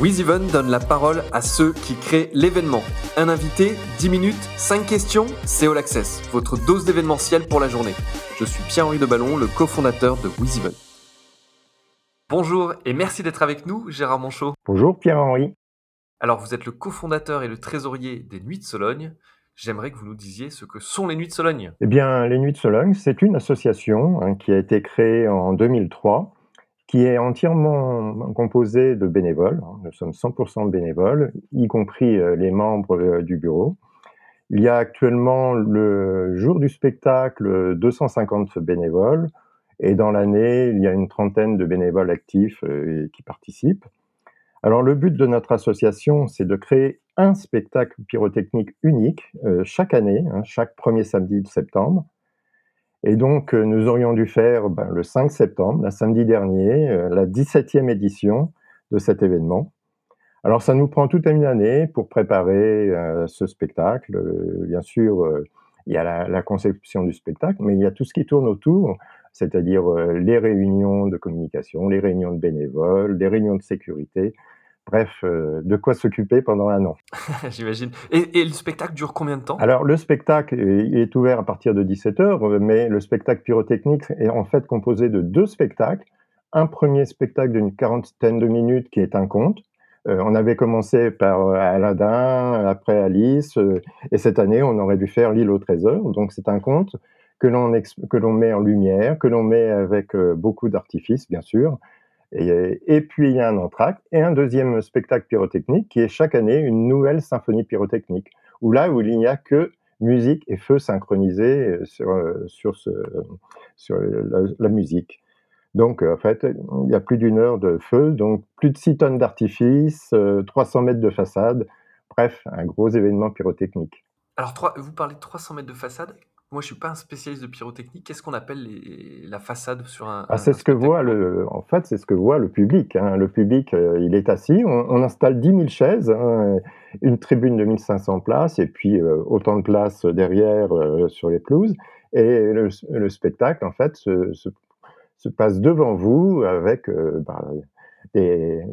WizEven donne la parole à ceux qui créent l'événement. Un invité, 10 minutes, 5 questions, c'est All Access, votre dose d'événementiel pour la journée. Je suis Pierre-Henri Deballon, le cofondateur de WizEven. Bonjour et merci d'être avec nous, Gérard Monchot. Bonjour Pierre-Henri. Alors, vous êtes le cofondateur et le trésorier des Nuits de Sologne. J'aimerais que vous nous disiez ce que sont les Nuits de Sologne. Eh bien, les Nuits de Sologne, c'est une association hein, qui a été créée en 2003 qui est entièrement composé de bénévoles. Nous sommes 100% bénévoles, y compris euh, les membres euh, du bureau. Il y a actuellement le jour du spectacle 250 bénévoles et dans l'année, il y a une trentaine de bénévoles actifs euh, qui participent. Alors le but de notre association, c'est de créer un spectacle pyrotechnique unique chaque année, hein, chaque premier samedi de septembre, et donc, euh, nous aurions dû faire ben, le 5 septembre, la samedi dernier, euh, la 17e édition de cet événement. Alors, ça nous prend toute une année pour préparer euh, ce spectacle. bien sûr, il y a la, conception du spectacle, mais il y a tout ce qui tourne autour, c'est-à-dire les réunions de communication, les réunions de bénévoles, les réunions de sécurité, Bref, euh, de quoi s'occuper pendant un an. J'imagine. Et, le spectacle dure combien de temps? Alors, le spectacle il est ouvert à partir de 17h, mais le spectacle pyrotechnique est en fait composé de deux spectacles. Un premier spectacle d'une quarantaine de minutes qui est un conte. Euh, on avait commencé par euh, Aladdin, après Alice, et cette année, on aurait dû faire L'île au trésor. Donc, c'est un conte que l'on met en lumière, que l'on met avec beaucoup d'artifices, bien sûr, et, puis il y a un entracte et un deuxième spectacle pyrotechnique qui est chaque année une nouvelle symphonie pyrotechnique, où là où il n'y a que musique et feu synchronisés euh, sur, euh, sur, ce, sur la, musique. Donc en fait, il y a plus d'une heure de feu, donc plus de 6 tonnes d'artifice, 300 euh, mètres de façade, bref, un gros événement pyrotechnique. Alors vous parlez de 300 mètres de façade, moi, je suis pas un spécialiste de pyrotechnie. Qu'est-ce qu'on appelle la façade sur un, ah, C'est ce que voit le, en fait, c'est ce que voit le public. Hein. Le public, euh, il est assis. On, installe 10 000 chaises, hein, une tribune de 1500 places, et puis euh, autant de places derrière euh, sur les pelouses. Et le, spectacle, en fait, se, passe devant vous avec bah, des,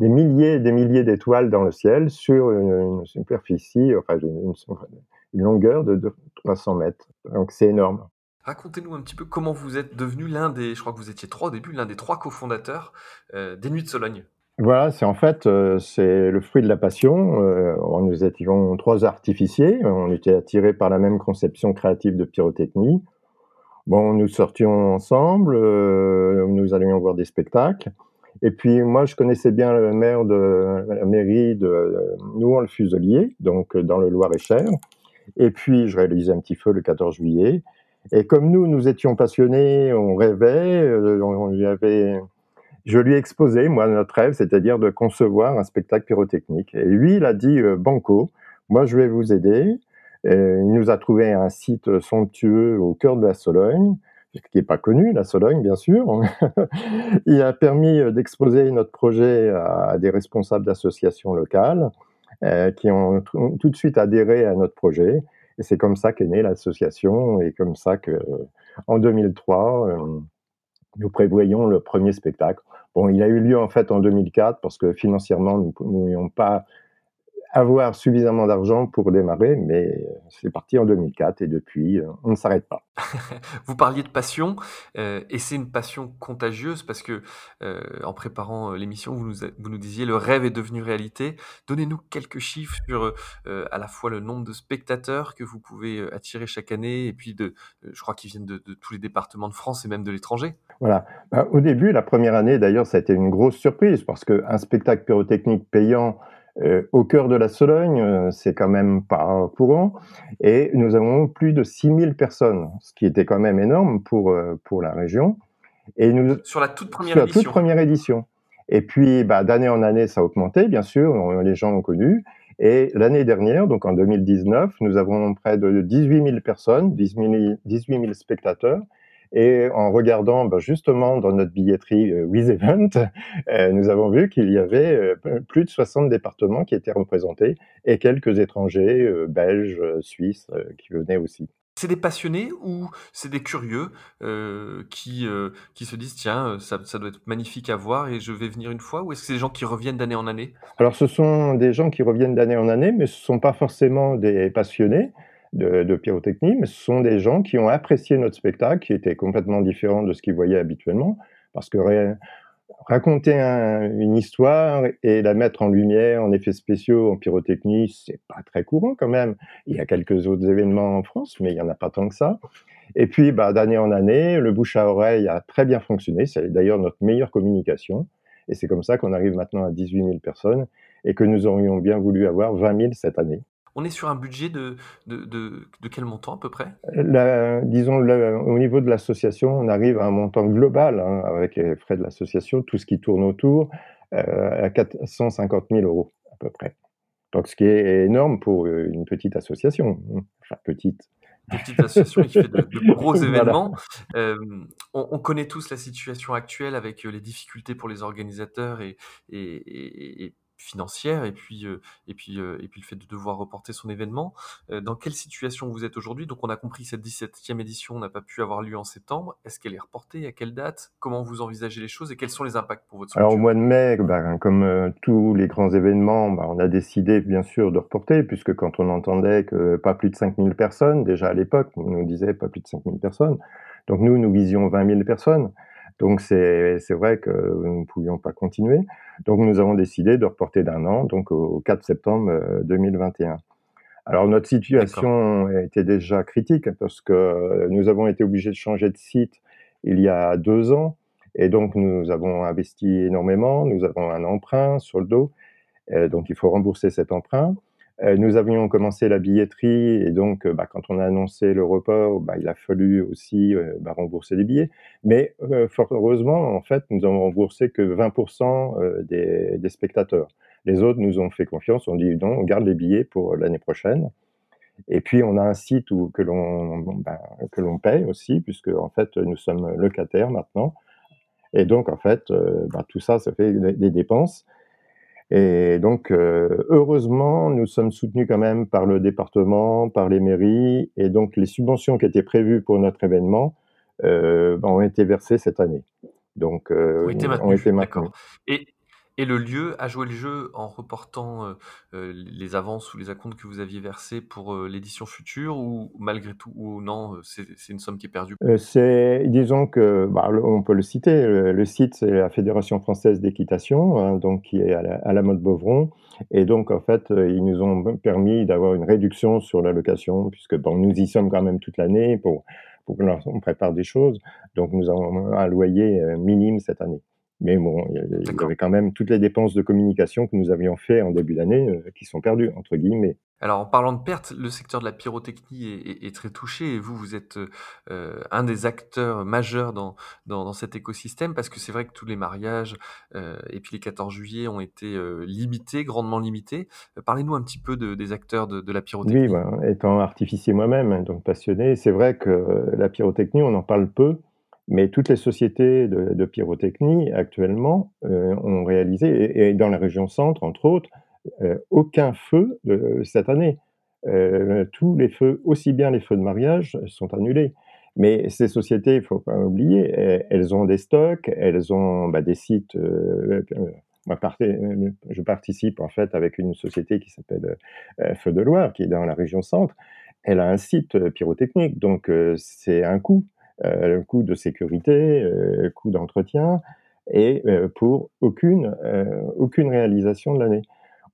milliers, des milliers d'étoiles dans le ciel sur une, superficie, enfin une, une longueur de 300 mètres. Donc c'est énorme. Racontez-nous un petit peu comment vous êtes devenu l'un des, je crois que vous étiez trois au début, l'un des trois cofondateurs euh, des Nuits de Sologne. Voilà, c'est en fait euh, c'est le fruit de la passion. Euh, nous étions trois artificiers, on était attirés par la même conception créative de pyrotechnie. Bon, nous sortions ensemble, nous allions voir des spectacles. Et puis moi, je connaissais bien le maire de la mairie de Nouan-le-Fuselier, donc dans le Loir-et-Cher. Et puis, je réalisais un petit feu le 14 juillet. Et comme nous, nous étions passionnés, on rêvait, euh, on, lui avait, je lui ai exposé, moi, notre rêve, c'est-à-dire de concevoir un spectacle pyrotechnique. Et lui, il a dit, euh, Banco, moi, je vais vous aider. Il nous a trouvé un site somptueux au cœur de la Sologne, qui n'est pas connu, la Sologne, bien sûr. il a permis euh, d'exposer notre projet à des responsables d'associations locales. Euh, qui ont tout de suite adhéré à notre projet. Et c'est comme ça qu'est née l'association et comme ça que, en 2003, euh, nous prévoyons le premier spectacle. Bon, il a eu lieu en fait en 2004 parce que financièrement, nous pouvions pas avoir suffisamment d'argent pour démarrer, mais c'est parti en 2004 et depuis, euh, on ne s'arrête pas. Vous parliez de passion, euh, et c'est une passion contagieuse parce que euh, en préparant l'émission, vous nous, vous nous disiez le rêve est devenu réalité. Donnez-nous quelques chiffres sur à la fois le nombre de spectateurs que vous pouvez attirer chaque année, et puis de, je crois qu'ils viennent de, tous les départements de France et même de l'étranger. Voilà. Bah, au début, la première année, d'ailleurs, ça a été une grosse surprise parce qu'un spectacle pyrotechnique payant euh, au cœur de la Sologne, euh, c'est quand même pas courant. Et nous avons plus de 6000 personnes, ce qui était quand même énorme pour, euh, pour la région. Et nous, sur la toute première sur édition. La toute première édition. Et puis, bah, d'année en année, ça a augmenté, bien sûr, les gens l'ont connu. Et l'année dernière, donc en 2019, nous avons près de 18 000 personnes, 18 000 spectateurs, et en regardant ben, justement dans notre billetterie euh, WizEvent, euh, nous avons vu qu'il y avait euh, plus de 60 départements qui étaient représentés et quelques étrangers, belges, suisses, qui venaient aussi. C'est des passionnés ou c'est des curieux, qui, qui se disent: «Tiens, ça ça doit être magnifique à voir et je vais venir une fois»? Ou est-ce que c'est des gens qui reviennent d'année en année? Alors ce sont des gens qui reviennent d'année en année, mais ce sont pas forcément des passionnés de pyrotechnie, mais ce sont des gens qui ont apprécié notre spectacle, qui était complètement différent de ce qu'ils voyaient habituellement. Parce que raconter un une histoire et la mettre en lumière, en effets spéciaux, en pyrotechnie, c'est pas très courant quand même. Il y a quelques autres événements en France, mais il y en a pas tant que ça. Et puis, bah, d'année en année, le bouche à oreille a très bien fonctionné. C'est d'ailleurs notre meilleure communication et c'est comme ça qu'on arrive maintenant à 18 000 personnes et que nous aurions bien voulu avoir 20 000 cette année. On est sur un budget de de de de quel montant à peu près? La disons le au niveau de l'association, on arrive à un montant global, hein, avec les frais de l'association, tout ce qui tourne autour, heu, à 450 000 € à peu près. Donc ce qui est énorme pour, une petite association, mmh, enfin petite. Petite association qui fait de de gros Voilà. événements. Hem, on on connaît tous la situation actuelle avec, heu, les difficultés pour les organisateurs et et et et financières et puis, et puis, et puis le fait de devoir reporter son événement. Dans quelle situation vous êtes aujourd'hui? Donc on a compris cette 17e édition n'a pas pu avoir lieu en septembre. Est-ce qu'elle est reportée? À quelle date? Comment vous envisagez les choses? Et quels sont les impacts pour votre Alors au structure? mois de mai, ben, comme, heu, tous les grands événements, bah, on a décidé bien sûr de reporter puisque quand on entendait que pas plus de 5 000 personnes, déjà à l'époque, on nous disait pas plus de 5 000 personnes. Donc nous, nous visions 20 000 personnes. Donc c'est vrai que nous ne pouvions pas continuer. Donc nous avons décidé de reporter d'1 an, donc au 4 septembre, heu, 2021. Alors notre situation était déjà critique parce que nous avons été obligés de changer de site il y a 2 ans et donc nous avons investi énormément, nous avons un emprunt sur le dos, donc il faut rembourser cet emprunt. Heu, nous avions commencé la billetterie et donc, bah, quand on a annoncé le report, bah, il a fallu aussi, heu, bah, rembourser les billets. Mais, fort heureusement, en fait, nous avons remboursé que 20 heu, des des spectateurs. Les autres nous ont fait confiance, ont dit: «Non, on garde les billets pour l'année prochaine» et puis on a un site où que l'on, que paye aussi puisque, en fait, nous sommes locataires maintenant et donc en fait, tout ça, ça fait des dépenses et donc, heu, heureusement, nous sommes soutenus quand même par le département, par les mairies. Et donc les subventions qui étaient prévues pour notre événement, heu, bah, ont été versées cette année. Donc, été ont été et et le lieu a joué le jeu en reportant, heu heu, les avances ou les acomptes que vous aviez versés pour, heu, l'édition future ou malgré tout ou non, c'est une somme qui est perdue? C'est disons que, bah, on peut le citer, le site, c'est la Fédération française d'équitation, hein, donc qui est à la à la Motte-Beuvron et donc en fait, ils nous ont permis d'avoir une réduction sur la location puisque bon, nous y sommes quand même toute l'année pour pour que l'on prépare des choses. Donc nous avons un loyer, minime cette année. Mais bon, il y avait quand même toutes les dépenses de communication que nous avions fait en début d'année, heu, qui sont «perdues» entre guillemets. Alors en parlant de pertes, le secteur de la pyrotechnie est est est très touché et vous, vous êtes, heu, un des acteurs majeurs dans dans dans cet écosystème parce que c'est vrai que tous les mariages, heu et puis les 14 juillet ont été, limités, grandement limités. Parlez-nous un petit peu de des acteurs de de la Oui, pyrotechnie. ben, étant artificier moi-même, hein, donc passionné, c'est vrai que la pyrotechnie, on en parle peu, mais toutes les sociétés de pyrotechnie actuellement, heu, ont réalisé et dans la région centre, entre autres, heu, aucun feu, heu, cette année. Tous les feux, aussi bien les feux de mariage, sont annulés. Mais ces sociétés, il faut pas oublier, elles ont des stocks, elles ont, bah, des sites, je participe en fait avec une société qui s'appelle, Feux de Loire, qui est dans la région centre. Elle a un site, pyrotechnique, donc c'est un coût, un coût de sécurité, heu, coût d'entretien et heu, pour aucune, heu, aucune réalisation de l'année.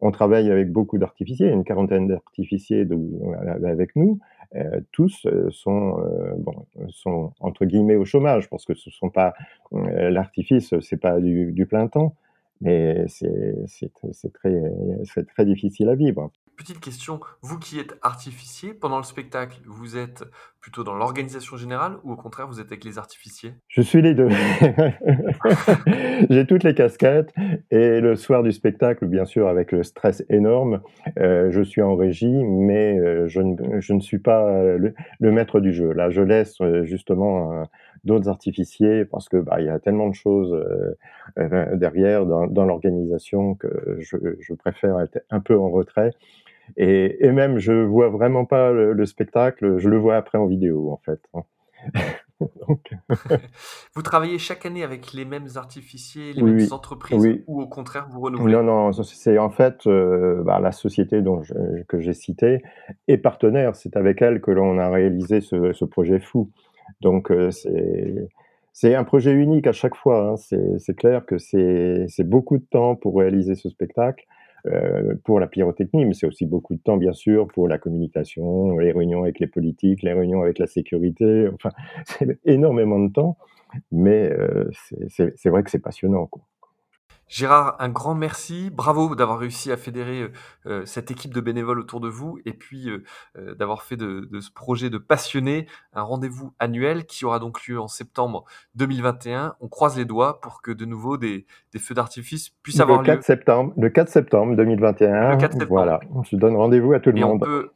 On travaille avec beaucoup d'artificiers, une quarantaine d'artificiers a avec nous, tous, sont, bon, sont entre guillemets «au chômage» parce que ce sont pas, l'artifice, c'est pas du plein temps, mais c'est très c'est très difficile à vivre. Petite question, vous qui êtes artificier, pendant le spectacle, vous êtes plutôt dans l'organisation générale ou au contraire vous êtes avec les artificiers? Je suis les 2. J'ai toutes les casquettes et le soir du spectacle, bien sûr, avec le stress énorme, heu, je suis en régie, mais heu, je ne suis pas le maître du jeu. Là, je laisse, heu, justement, d'autres artificiers parce que, bah, il y a tellement de choses, derrière dans l'organisation que je préfère être un peu en retrait et, et, même je vois vraiment pas le, le, spectacle, je le vois après en vidéo en fait. Hein. Donc... vous travaillez chaque année avec les mêmes artificiers, les oui, mêmes entreprises, oui. ou au contraire vous renouvelez? Non, non, c'est en fait euh, bah, la société dont je, que j'ai citée est partenaire. C'est avec elle que l'on a réalisé ce, ce, projet fou. Donc euh, c'est c'est un projet unique à chaque fois. Hein. C'est clair que c'est beaucoup de temps pour réaliser ce spectacle. Euh, pour la pyrotechnie, mais c'est aussi beaucoup de temps, bien sûr, pour la communication, les réunions avec les politiques, les réunions avec la sécurité. Enfin, c'est énormément de temps, mais euh, c'est vrai que c'est passionnant. Gérard, un grand merci. Bravo d'avoir réussi à fédérer euh, euh, cette équipe de bénévoles autour de vous et puis euh, euh d'avoir fait de, de, ce projet de passionnés un rendez-vous annuel qui aura donc lieu en septembre 2021. On croise les doigts pour que de nouveau des, des feux d'artifice puissent le avoir 4 lieu. Septembre, le 4 septembre 2021. Le 4 septembre. Voilà, je donne rendez-vous à tout le et monde. On peut,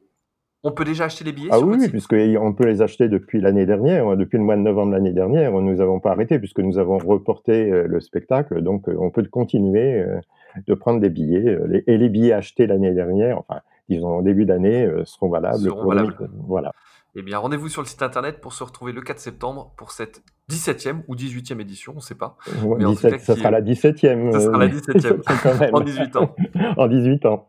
on peut déjà acheter les billets Ah sur oui, oui puisqu'on peut les acheter depuis l'année dernière, depuis le mois de novembre l'année dernière. Nous n'avons pas arrêté puisque nous avons reporté euh, le spectacle. Donc, euh, on peut continuer euh, de prendre des billets. Et les billets achetés l'année dernière, enfin, disons au début d'année, seront valables. Seront pour valables. 2000. Voilà. Eh bien, rendez-vous sur le site internet pour se retrouver le 4 septembre pour cette 17e ou 18e édition, on ne sait pas. Ouais, Mais en tout 17, cas, ça qui sera est- la 17e. Ça sera la 17e. quand même. En 18 ans. en 18 ans.